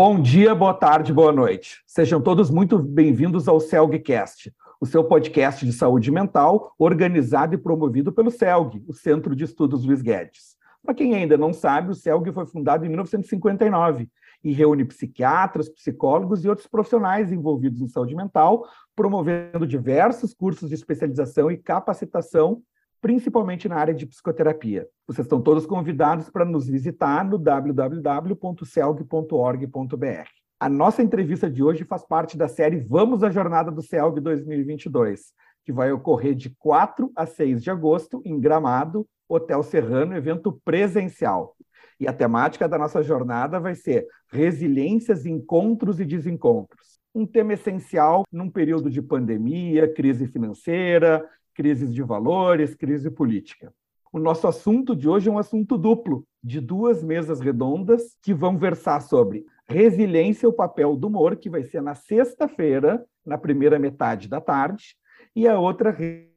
Bom dia, boa tarde, boa noite. Sejam todos muito bem-vindos ao CELGcast, o seu podcast de saúde mental, organizado e promovido pelo CELG, o Centro de Estudos Luiz Guedes. Para quem ainda não sabe, o CELG foi fundado em 1959 e reúne psiquiatras, psicólogos e outros profissionais envolvidos em saúde mental, promovendo diversos cursos de especialização e capacitação principalmente na área de psicoterapia. Vocês estão todos convidados para nos visitar no www.celg.org.br. A nossa entrevista de hoje faz parte da série Vamos à Jornada do CELG 2022, que vai ocorrer de 4 a 6 de agosto em Gramado, Hotel Serrano, evento presencial. E a temática da nossa jornada vai ser resiliências, encontros e desencontros. Um tema essencial num período de pandemia, crise financeira, crises de valores, crise política. O nosso assunto de hoje é um assunto duplo, de duas mesas redondas que vão versar sobre resiliência, o papel do humor, que vai ser na sexta-feira, na primeira metade da tarde, e a outra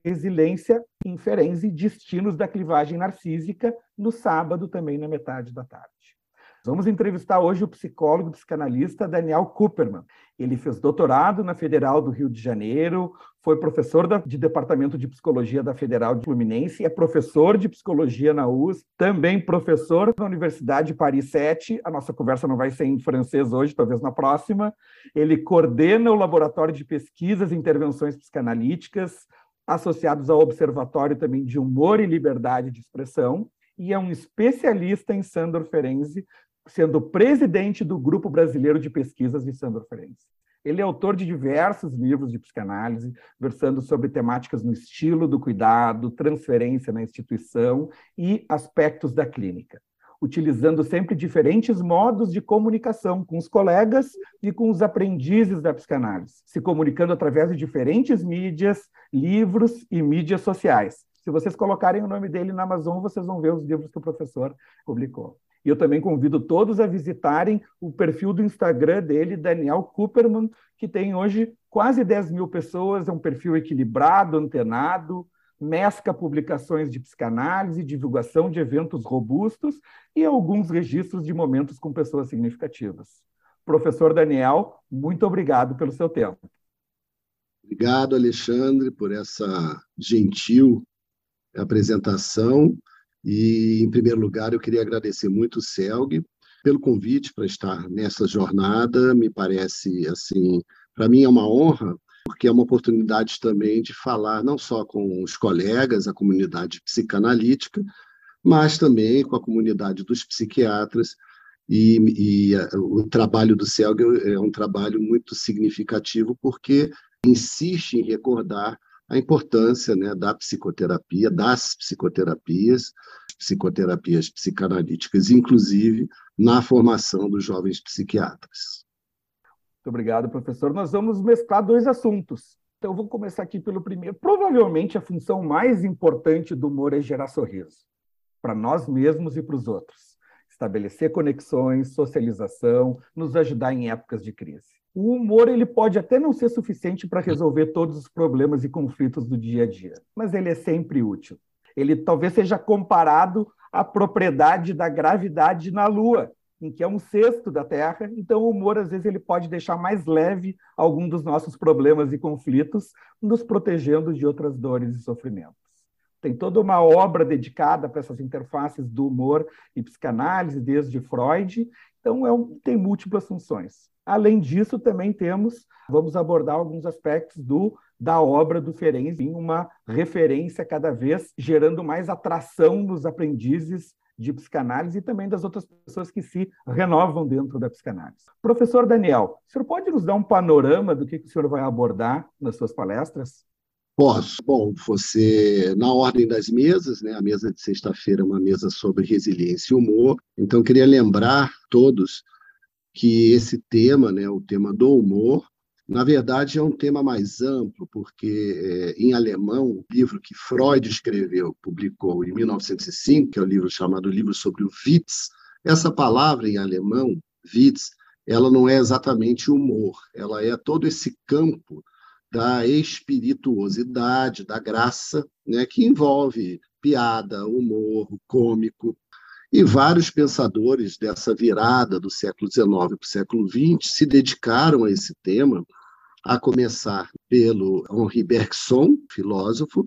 resiliência, inferência e destinos da clivagem narcísica, no sábado, também na metade da tarde. Vamos entrevistar hoje o psicólogo e psicanalista Daniel Cooperman. Ele fez doutorado na Federal do Rio de Janeiro, foi professor de Departamento de Psicologia da Federal de Fluminense, é professor de Psicologia na USP, também professor na Universidade Paris 7. A nossa conversa não vai ser em francês hoje, talvez na próxima. Ele coordena o Laboratório de Pesquisas e Intervenções Psicanalíticas, associados ao Observatório também de Humor e Liberdade de Expressão, e é um especialista em Sandor Ferenczi, sendo presidente do Grupo Brasileiro de Pesquisas de Sandor Ferenczi. Ele é autor de diversos livros de psicanálise, versando sobre temáticas no estilo do cuidado, transferência na instituição e aspectos da clínica, utilizando sempre diferentes modos de comunicação com os colegas e com os aprendizes da psicanálise, se comunicando através de diferentes mídias, livros e mídias sociais. Se vocês colocarem o nome dele na Amazon, vocês vão ver os livros que o professor publicou. E eu também convido todos a visitarem o perfil do Instagram dele, Daniel Cooperman, que tem hoje quase 10 mil pessoas, é um perfil equilibrado, antenado, mescla publicações de psicanálise, divulgação de eventos robustos e alguns registros de momentos com pessoas significativas. Professor Daniel, muito obrigado pelo seu tempo. Obrigado, Alexandre, por essa gentil apresentação e, em primeiro lugar, eu queria agradecer muito o CELG pelo convite para estar nessa jornada. Me parece, assim, para mim é uma honra, porque é uma oportunidade também de falar não só com os colegas, a comunidade psicanalítica, mas também com a comunidade dos psiquiatras. E, e o trabalho do CELG é um trabalho muito significativo, porque insiste em recordar a importância né, da psicoterapia, das psicoterapias, psicoterapias psicanalíticas, inclusive na formação dos jovens psiquiatras. Muito obrigado, professor. Nós vamos mesclar dois assuntos. Então, vou começar aqui pelo primeiro. Provavelmente a função mais importante do humor é gerar sorriso, para nós mesmos e para os outros. Estabelecer conexões, socialização, nos ajudar em épocas de crise o humor ele pode até não ser suficiente para resolver todos os problemas e conflitos do dia a dia, mas ele é sempre útil. Ele talvez seja comparado à propriedade da gravidade na Lua, em que é um sexto da Terra, então o humor às vezes ele pode deixar mais leve algum dos nossos problemas e conflitos, nos protegendo de outras dores e sofrimentos. Tem toda uma obra dedicada para essas interfaces do humor e psicanálise, desde Freud, então é um, tem múltiplas funções. Além disso, também temos, vamos abordar alguns aspectos do da obra do Ferenc em uma referência cada vez gerando mais atração nos aprendizes de psicanálise e também das outras pessoas que se renovam dentro da psicanálise. Professor Daniel, o senhor pode nos dar um panorama do que o senhor vai abordar nas suas palestras? Posso. Bom, você, na ordem das mesas, né, a mesa de sexta-feira é uma mesa sobre resiliência e humor, então queria lembrar todos que esse tema, né, o tema do humor, na verdade é um tema mais amplo, porque é, em alemão, o livro que Freud escreveu, publicou em 1905, que é o um livro chamado Livro sobre o Witz, essa palavra em alemão, Witz, ela não é exatamente humor, ela é todo esse campo da espirituosidade, da graça, né, que envolve piada, humor, cômico. E vários pensadores dessa virada do século XIX para o século XX se dedicaram a esse tema, a começar pelo Henri Bergson, filósofo,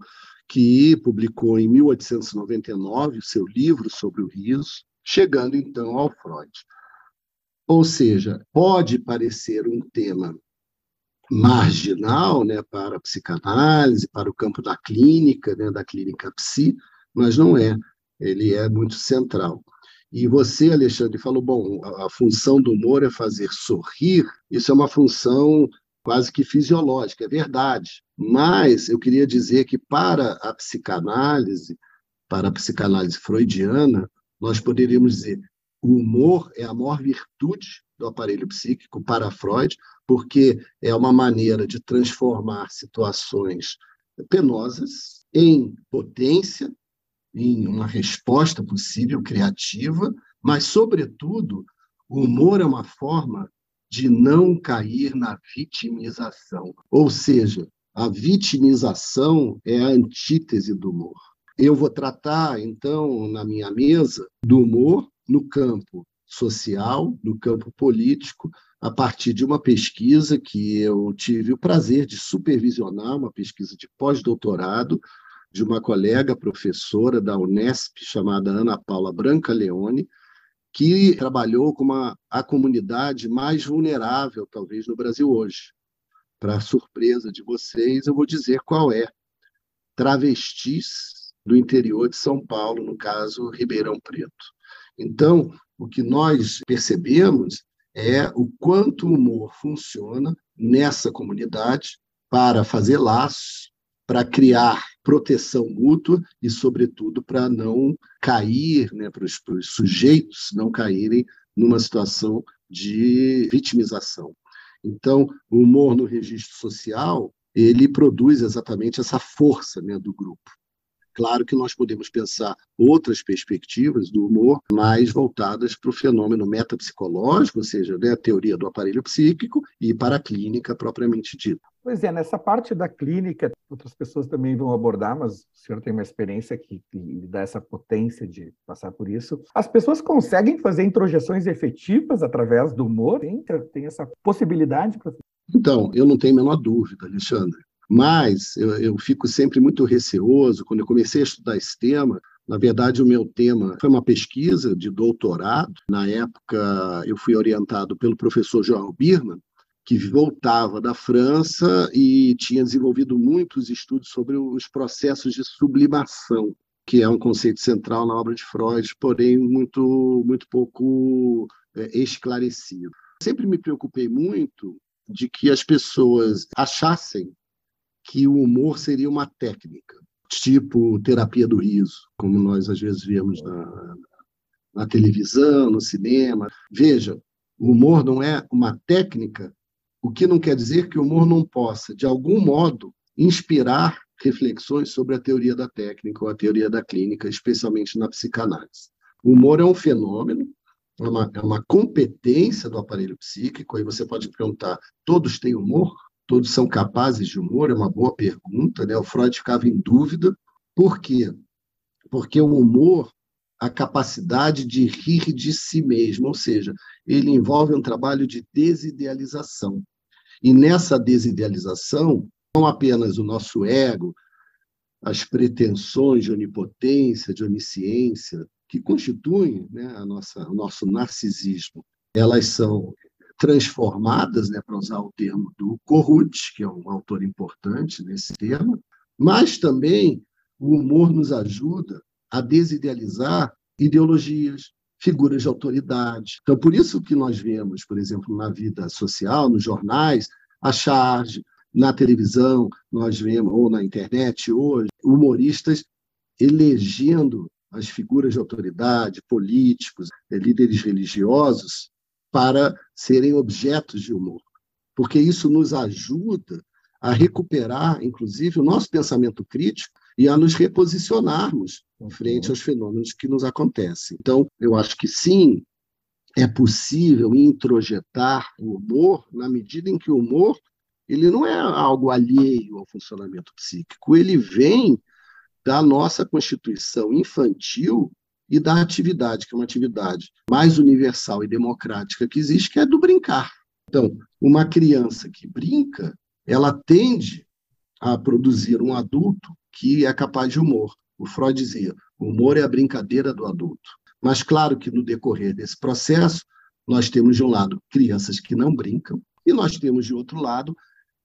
que publicou em 1899 o seu livro sobre o riso, chegando então ao Freud. Ou seja, pode parecer um tema marginal né, para a psicanálise, para o campo da clínica, né, da clínica psi, mas não é. Ele é muito central. E você, Alexandre, falou: bom, a, função do humor é fazer sorrir, isso é uma função quase que fisiológica, é verdade. Mas eu queria dizer que para a psicanálise, para a psicanálise freudiana, nós poderíamos dizer o humor é a maior virtude do aparelho psíquico para Freud, porque é uma maneira de transformar situações penosas em potência, em uma resposta possível, criativa, mas, sobretudo, o humor é uma forma de não cair na vitimização. Ou seja, a vitimização é a antítese do humor. Eu vou tratar, então, na minha mesa, do humor no campo social, no campo político, a partir de uma pesquisa que eu tive o prazer de supervisionar, uma pesquisa de pós-doutorado de uma colega professora da Unesp chamada Ana Paula Branca Leone, que trabalhou com uma, a comunidade mais vulnerável, talvez, no Brasil hoje. Para surpresa de vocês, eu vou dizer qual é. Travestis do interior de São Paulo, no caso, Ribeirão Preto. Então, o que nós percebemos é o quanto o humor funciona nessa comunidade para fazer laços, para criar proteção mútua e, sobretudo, para não cair, né, para os, sujeitos não caírem numa situação de vitimização. Então, o humor no registro social ele produz exatamente essa força né, do grupo. Claro que nós podemos pensar outras perspectivas do humor mais voltadas para o fenômeno metapsicológico, ou seja, né, a teoria do aparelho psíquico, e para a clínica propriamente dita. Pois é, nessa parte da clínica, outras pessoas também vão abordar, mas o senhor tem uma experiência que, lhe dá essa potência de passar por isso. As pessoas conseguem fazer introjeções efetivas através do humor? Tem, tem essa possibilidade? Então, eu não tenho a menor dúvida, Alexandre. Mas eu, eu fico sempre muito receoso quando eu comecei a estudar esse tema. Na verdade, o meu tema foi uma pesquisa de doutorado. Na época, eu fui orientado pelo professor João Birman, que voltava da França e tinha desenvolvido muitos estudos sobre os processos de sublimação, que é um conceito central na obra de Freud, porém muito, muito pouco é, esclarecido. Sempre me preocupei muito de que as pessoas achassem que o humor seria uma técnica, tipo terapia do riso, como nós às vezes vemos na, na televisão, no cinema. Veja, o humor não é uma técnica, o que não quer dizer que o humor não possa, de algum modo, inspirar reflexões sobre a teoria da técnica ou a teoria da clínica, especialmente na psicanálise. O humor é um fenômeno, é uma, é uma competência do aparelho psíquico, aí você pode perguntar: todos têm humor? todos são capazes de humor? É uma boa pergunta. Né? O Freud ficava em dúvida. Por quê? Porque o humor, a capacidade de rir de si mesmo, ou seja, ele envolve um trabalho de desidealização. E nessa desidealização, não apenas o nosso ego, as pretensões de onipotência, de onisciência, que constituem né, a nossa, o nosso narcisismo, elas são transformadas, né, para usar o termo do Corrut, que é um autor importante nesse tema, mas também o humor nos ajuda a desidealizar ideologias, figuras de autoridade. Então, por isso que nós vemos, por exemplo, na vida social, nos jornais, a charge, na televisão, nós vemos, ou na internet hoje, humoristas elegendo as figuras de autoridade, políticos, líderes religiosos, para serem objetos de humor, porque isso nos ajuda a recuperar, inclusive, o nosso pensamento crítico e a nos reposicionarmos frente aos fenômenos que nos acontecem. Então, eu acho que sim, é possível introjetar o humor na medida em que o humor ele não é algo alheio ao funcionamento psíquico, ele vem da nossa constituição infantil e da atividade, que é uma atividade mais universal e democrática que existe, que é do brincar. Então, uma criança que brinca, ela tende a produzir um adulto que é capaz de humor. O Freud dizia: o humor é a brincadeira do adulto. Mas, claro que no decorrer desse processo, nós temos, de um lado, crianças que não brincam, e nós temos, de outro lado,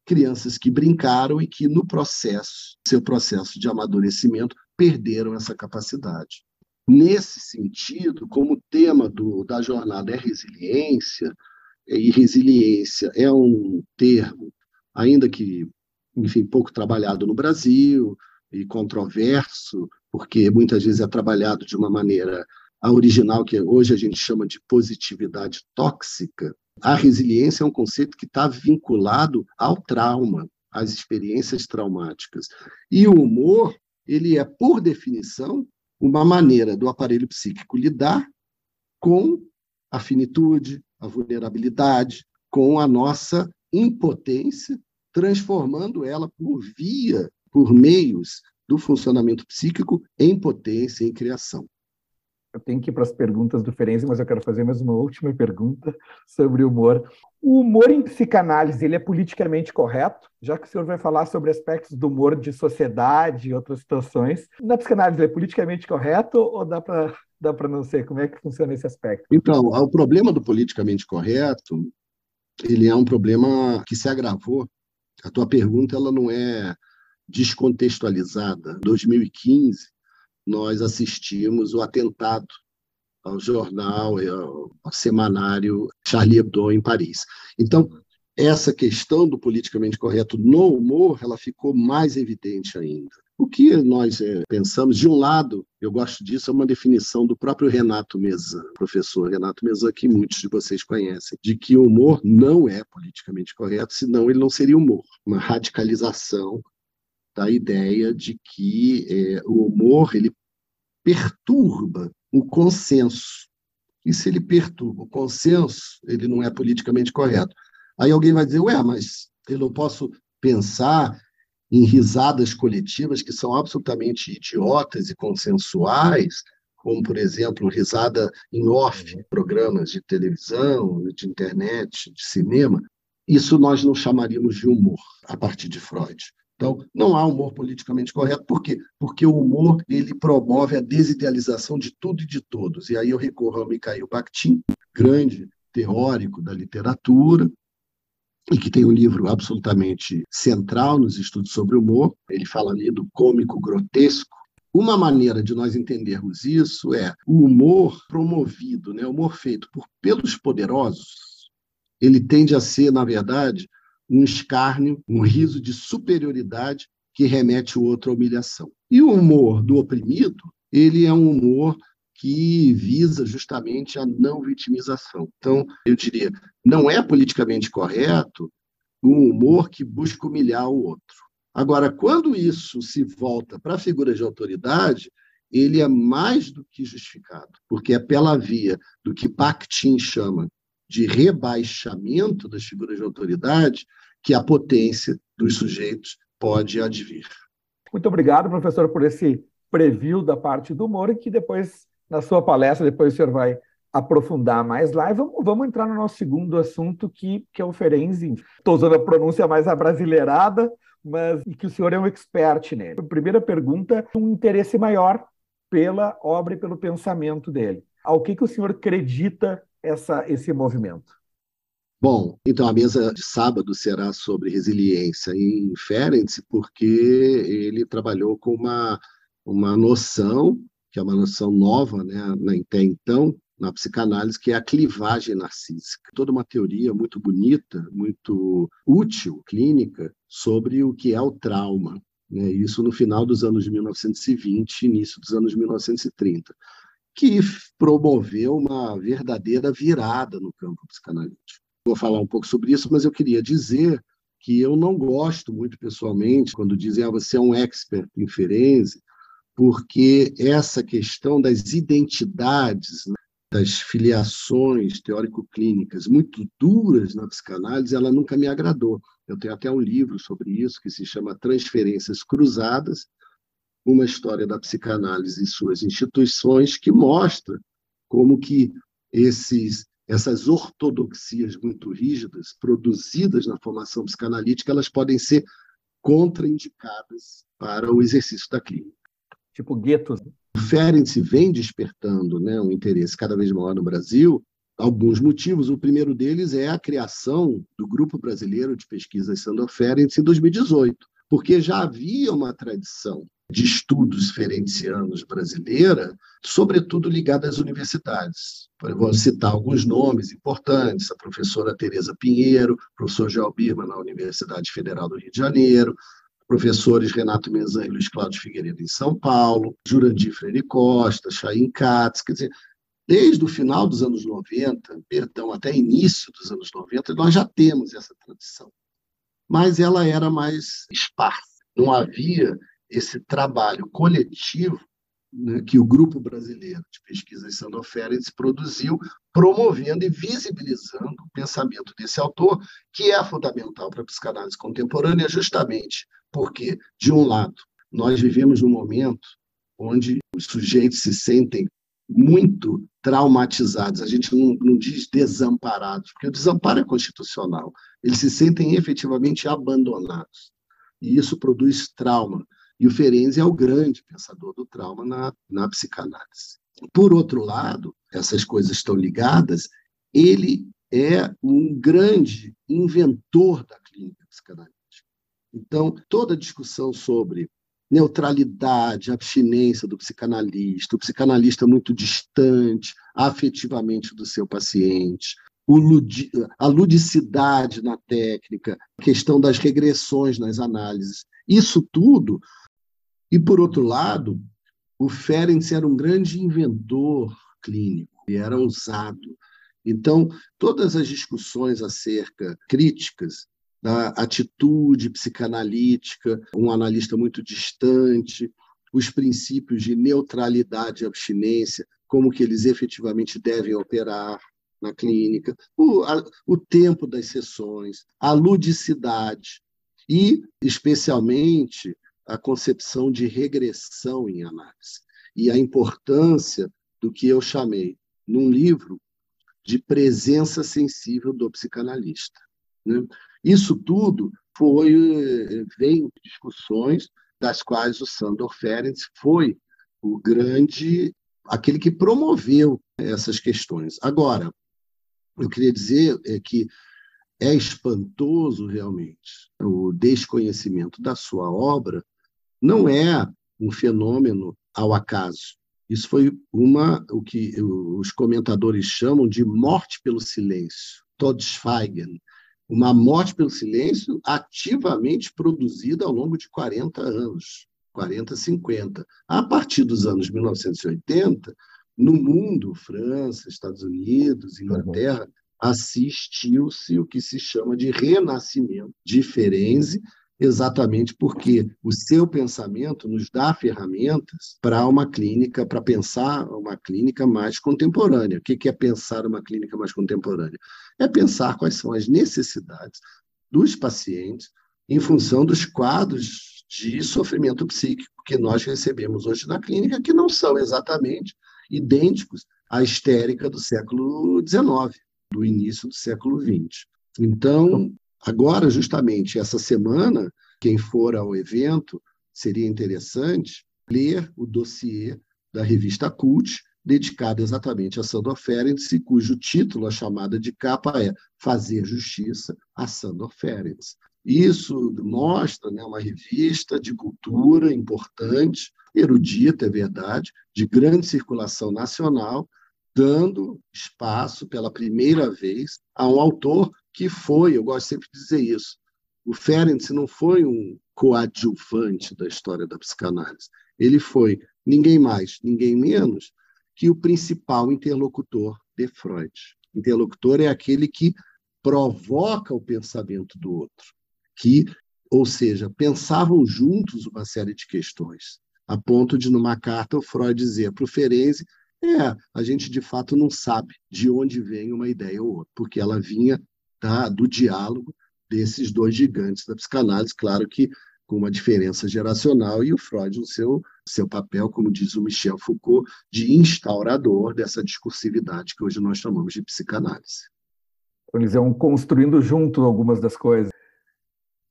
crianças que brincaram e que, no processo, seu processo de amadurecimento, perderam essa capacidade. Nesse sentido, como o tema do, da jornada é resiliência, e resiliência é um termo, ainda que, enfim, pouco trabalhado no Brasil e controverso, porque muitas vezes é trabalhado de uma maneira a original, que hoje a gente chama de positividade tóxica, a resiliência é um conceito que está vinculado ao trauma, às experiências traumáticas. E o humor, ele é, por definição, uma maneira do aparelho psíquico lidar com a finitude, a vulnerabilidade, com a nossa impotência, transformando ela por via, por meios do funcionamento psíquico em potência, em criação. Eu tenho que ir para as perguntas do Ferenzi, mas eu quero fazer mais uma última pergunta sobre humor. O humor em psicanálise ele é politicamente correto? Já que o senhor vai falar sobre aspectos do humor de sociedade e outras situações, na psicanálise ele é politicamente correto ou dá para dá para não ser? Como é que funciona esse aspecto? Então, o problema do politicamente correto, ele é um problema que se agravou. A tua pergunta ela não é descontextualizada. Em 2015, nós assistimos o atentado ao jornal, ao, semanário Charlie Hebdo em Paris. Então, essa questão do politicamente correto no humor, ela ficou mais evidente ainda. O que nós é, pensamos, de um lado, eu gosto disso, é uma definição do próprio Renato Mezan, professor Renato Mezan, que muitos de vocês conhecem, de que o humor não é politicamente correto, senão ele não seria humor. Uma radicalização da ideia de que é, o humor ele perturba o consenso. E se ele perturba o consenso, ele não é politicamente correto. Aí alguém vai dizer, ué, mas eu não posso pensar em risadas coletivas que são absolutamente idiotas e consensuais, como, por exemplo, risada em off, programas de televisão, de internet, de cinema. Isso nós não chamaríamos de humor, a partir de Freud. Então, não há humor politicamente correto. Por quê? Porque o humor ele promove a desidealização de tudo e de todos. E aí eu recorro ao Mikhail Bakhtin, grande teórico da literatura, e que tem um livro absolutamente central nos estudos sobre humor. Ele fala ali do cômico grotesco. Uma maneira de nós entendermos isso é o humor promovido, né? o humor feito por, pelos poderosos, ele tende a ser, na verdade, um escárnio, um riso de superioridade que remete o outro à humilhação. E o humor do oprimido, ele é um humor que visa justamente a não vitimização. Então, eu diria, não é politicamente correto um humor que busca humilhar o outro. Agora, quando isso se volta para figuras de autoridade, ele é mais do que justificado, porque é pela via do que Bakhtin chama de rebaixamento das figuras de autoridade que a potência dos sujeitos pode advir. Muito obrigado, professor, por esse preview da parte do humor, que depois, na sua palestra, depois o senhor vai aprofundar mais lá. E vamos, vamos entrar no nosso segundo assunto, que, que é o Ferenzi. Estou usando a pronúncia mais abrasileirada, mas que o senhor é um expert nele. Primeira pergunta, um interesse maior pela obra e pelo pensamento dele. Ao que, que o senhor acredita essa, esse movimento? Bom, então a mesa de sábado será sobre resiliência em Ferenc, porque ele trabalhou com uma, uma noção, que é uma noção nova né, até então, na psicanálise, que é a clivagem narcísica. Toda uma teoria muito bonita, muito útil, clínica, sobre o que é o trauma. Né? Isso no final dos anos de 1920, início dos anos de 1930 que promoveu uma verdadeira virada no campo psicanalítico vou falar um pouco sobre isso, mas eu queria dizer que eu não gosto muito pessoalmente quando dizem ah, você é um expert em Ferenzi, porque essa questão das identidades, né, das filiações teórico-clínicas muito duras na psicanálise, ela nunca me agradou. Eu tenho até um livro sobre isso que se chama Transferências Cruzadas, uma história da psicanálise e suas instituições que mostra como que esses essas ortodoxias muito rígidas produzidas na formação psicanalítica, elas podem ser contraindicadas para o exercício da clínica. Tipo guetos. O Ferenczi vem despertando né, um interesse cada vez maior no Brasil, alguns motivos. O primeiro deles é a criação do Grupo Brasileiro de Pesquisas Sandor Ferenczi em 2018, porque já havia uma tradição de estudos ferencianos brasileira, sobretudo ligada às universidades. Vou citar alguns nomes importantes: a professora Tereza Pinheiro, professor Joel Birman na Universidade Federal do Rio de Janeiro, professores Renato Mezan e Luiz Cláudio Figueiredo em São Paulo, Jurandir Freire Costa, Chaim Katz, quer dizer, desde o final dos anos 90, perdão, até início dos anos 90, nós já temos essa tradição. Mas ela era mais esparsa. Não havia esse trabalho coletivo né, que o Grupo Brasileiro de Pesquisas Sandor Ferenc produziu, promovendo e visibilizando o pensamento desse autor, que é fundamental para a psicanálise contemporânea, justamente porque, de um lado, nós vivemos num momento onde os sujeitos se sentem muito traumatizados, a gente não, não, diz desamparados, porque o desamparo é constitucional, eles se sentem efetivamente abandonados, e isso produz trauma. E o Ferenczi é o grande pensador do trauma na, na psicanálise. Por outro lado, essas coisas estão ligadas, ele é um grande inventor da clínica psicanalítica. Então, toda discussão sobre neutralidade, abstinência do psicanalista, o psicanalista muito distante afetivamente do seu paciente, ludi a ludicidade na técnica, a questão das regressões nas análises. Isso tudo e, por outro lado, o Ferenc era um grande inventor clínico, e era ousado. Então, todas as discussões acerca críticas da atitude psicanalítica, um analista muito distante, os princípios de neutralidade e abstinência, como que eles efetivamente devem operar na clínica, o, a, o tempo das sessões, a ludicidade e, especialmente, a concepção de regressão em análise e a importância do que eu chamei, num livro, de presença sensível do psicanalista. Né? Isso tudo foi vem de discussões das quais o Sandor Ferenc foi o grande, aquele que promoveu essas questões. Agora, eu queria dizer é que é espantoso realmente o desconhecimento da sua obra não é um fenômeno ao acaso. Isso foi uma o que os comentadores chamam de morte pelo silêncio, Todesfeigen, uma morte pelo silêncio ativamente produzida ao longo de 40 anos, 40, 50. A partir dos anos 1980, no mundo, França, Estados Unidos, Inglaterra, uhum. assistiu-se o que se chama de renascimento de Ferenczi, exatamente porque o seu pensamento nos dá ferramentas para uma clínica, para pensar uma clínica mais contemporânea. O que é pensar uma clínica mais contemporânea? É pensar quais são as necessidades dos pacientes em função dos quadros de sofrimento psíquico que nós recebemos hoje na clínica, que não são exatamente idênticos à histérica do século XIX, do início do século XX. Então, Agora, justamente, essa semana, quem for ao evento, seria interessante ler o dossiê da revista Cult, dedicado exatamente a Sandor Ferenc, cujo título, a chamada de capa é Fazer Justiça a Sandor Ferenc. Isso mostra né, uma revista de cultura importante, erudita, é verdade, de grande circulação nacional, dando espaço pela primeira vez a um autor que foi, eu gosto sempre de dizer isso, o Ferenc não foi um coadjuvante da história da psicanálise. Ele foi ninguém mais, ninguém menos que o principal interlocutor de Freud. Interlocutor é aquele que provoca o pensamento do outro, que, ou seja, pensavam juntos uma série de questões, a ponto de, numa carta, o Freud dizer para o Ferenczi é, a gente de fato não sabe de onde vem uma ideia ou outra, porque ela vinha da, do diálogo desses dois gigantes da psicanálise. Claro que com uma diferença geracional, e o Freud no seu, seu papel, como diz o Michel Foucault, de instaurador dessa discursividade que hoje nós chamamos de psicanálise. Eles vão construindo junto algumas das coisas.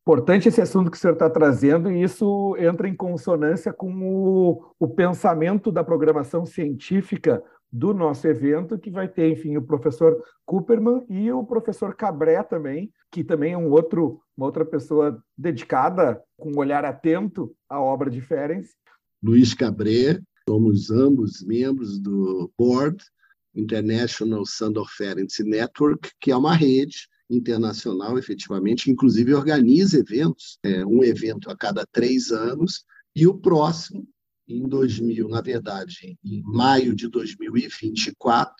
Importante esse assunto que o senhor está trazendo, e isso entra em consonância com o, o pensamento da programação científica do nosso evento, que vai ter, enfim, o professor Cooperman e o professor Cabré também, que também é um outro, uma outra pessoa dedicada, com um olhar atento à obra de Ferenc. Luiz Cabré, somos ambos membros do Board International Sandor Ferenc Network, que é uma rede internacional, efetivamente, inclusive organiza eventos, é, um evento a cada três anos, e o próximo em 2000, na verdade, em maio de 2024,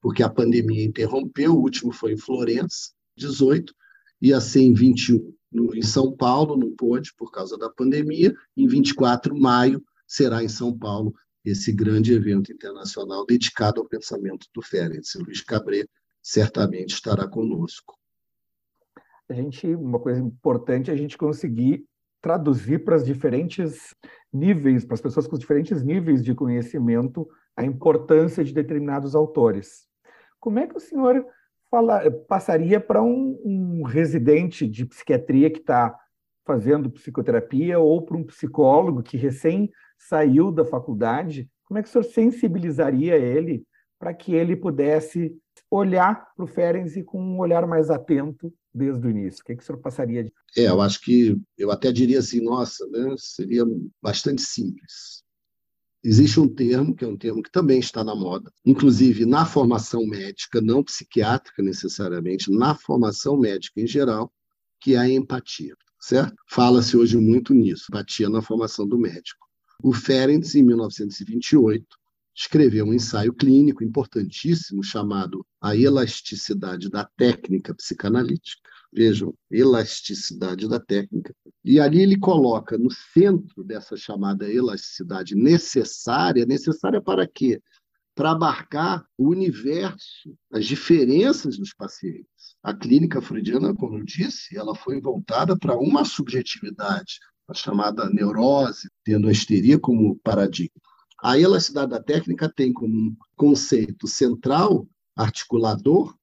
porque a pandemia interrompeu, o último foi em Florença, 18, ia ser em 21 no, em São Paulo, não pôde por causa da pandemia, em 24 de maio será em São Paulo esse grande evento internacional dedicado ao pensamento do Ferenc. Luiz Cabré certamente estará conosco. A gente, uma coisa importante é a gente conseguir traduzir para os diferentes níveis, para as pessoas com diferentes níveis de conhecimento, a importância de determinados autores. Como é que o senhor fala, passaria para um, um residente de psiquiatria que está fazendo psicoterapia ou para um psicólogo que recém saiu da faculdade? Como é que o senhor sensibilizaria ele para que ele pudesse olhar para o Ferenc com um olhar mais atento desde o início? O que, é que o senhor passaria de. É, eu acho que eu até diria assim, nossa, né, seria bastante simples. Existe um termo, que é um termo que também está na moda, inclusive na formação médica, não psiquiátrica necessariamente, na formação médica em geral, que é a empatia, certo? Fala-se hoje muito nisso, empatia na formação do médico. O Ferenc, em 1928, escreveu um ensaio clínico importantíssimo chamado A Elasticidade da Técnica Psicanalítica. Vejam, elasticidade da técnica. E ali ele coloca no centro dessa chamada elasticidade necessária, necessária para quê? Para abarcar o universo, as diferenças dos pacientes. A clínica freudiana, como eu disse, ela foi voltada para uma subjetividade, a chamada neurose, tendo a histeria como paradigma. A elasticidade da técnica tem como conceito central, articulador,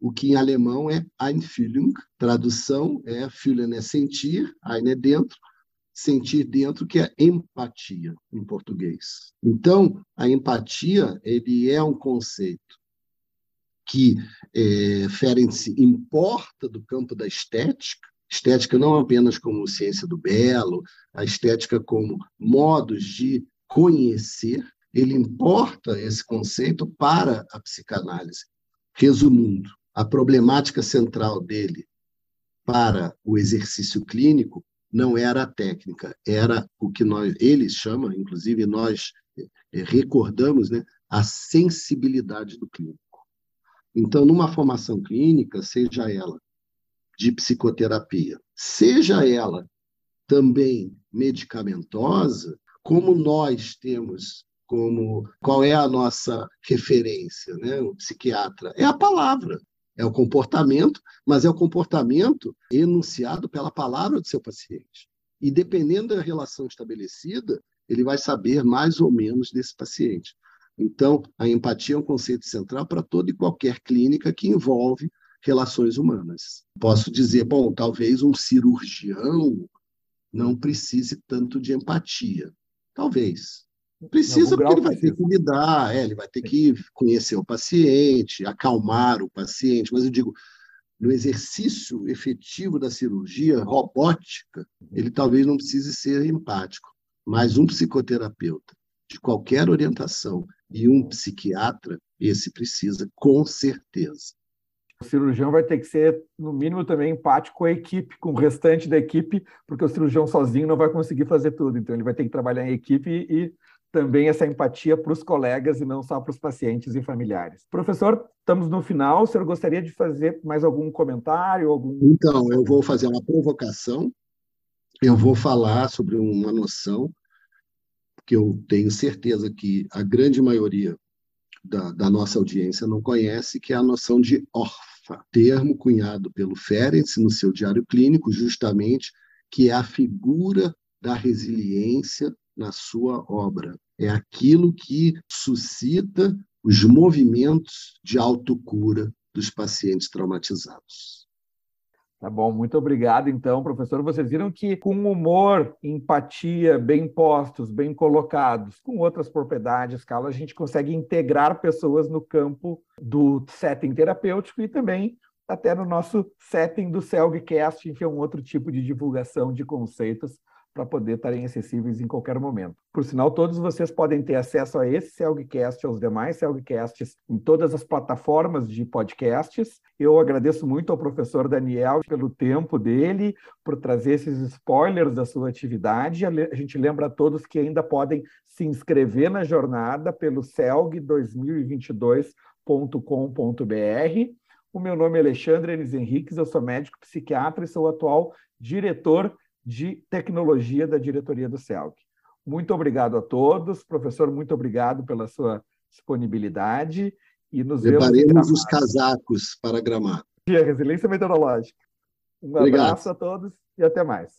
o que em alemão é Einfühlung, tradução é Fühlen é sentir, Ein é dentro, sentir dentro, que é empatia em português. Então, a empatia ele é um conceito que é, Ferenc importa do campo da estética, estética não apenas como ciência do belo, a estética como modos de conhecer, ele importa esse conceito para a psicanálise. Resumindo, a problemática central dele para o exercício clínico não era a técnica, era o que nós, eles chamam, inclusive nós é, recordamos, né, a sensibilidade do clínico. Então, numa formação clínica, seja ela de psicoterapia, seja ela também medicamentosa, como nós temos como qual é a nossa referência, né? O psiquiatra é a palavra, é o comportamento, mas é o comportamento enunciado pela palavra do seu paciente. E dependendo da relação estabelecida, ele vai saber mais ou menos desse paciente. Então, a empatia é um conceito central para toda e qualquer clínica que envolve relações humanas. Posso dizer, bom, talvez um cirurgião não precise tanto de empatia, Talvez. Precisa porque ele vai ter que lidar, é, ele vai ter que conhecer o paciente, acalmar o paciente, mas eu digo, no exercício efetivo da cirurgia robótica, ele talvez não precise ser empático, mas um psicoterapeuta de qualquer orientação e um psiquiatra, esse precisa, com certeza. O cirurgião vai ter que ser, no mínimo, também empático com a equipe, com o restante da equipe, porque o cirurgião sozinho não vai conseguir fazer tudo. Então, ele vai ter que trabalhar em equipe e também essa empatia para os colegas e não só para os pacientes e familiares. Professor, estamos no final. O senhor gostaria de fazer mais algum comentário? Algum... Então, eu vou fazer uma provocação. Eu vou falar sobre uma noção que eu tenho certeza que a grande maioria da, da nossa audiência não conhece, que é a noção de órfão termo cunhado pelo Ferenc no seu diário clínico, justamente que é a figura da resiliência na sua obra. É aquilo que suscita os movimentos de autocura dos pacientes traumatizados. Tá bom, muito obrigado. Então, professor, vocês viram que com humor, empatia, bem postos, bem colocados, com outras propriedades, Carlos, a gente consegue integrar pessoas no campo do setting terapêutico e também até no nosso setting do CELGcast, que é um outro tipo de divulgação de conceitos para poder estarem acessíveis em qualquer momento. Por sinal, todos vocês podem ter acesso a esse Celgcast e aos demais Celgcasts em todas as plataformas de podcasts. Eu agradeço muito ao professor Daniel pelo tempo dele, por trazer esses spoilers da sua atividade. A gente lembra a todos que ainda podem se inscrever na jornada pelo celg2022.com.br. O meu nome é Alexandre Enes Henriques, eu sou médico psiquiatra e sou atual diretor de Tecnologia da diretoria do CELC. Muito obrigado a todos. Professor, muito obrigado pela sua disponibilidade e nos Preparemos os casacos para gramado. E a resiliência metodológica. Um obrigado. abraço a todos e até mais.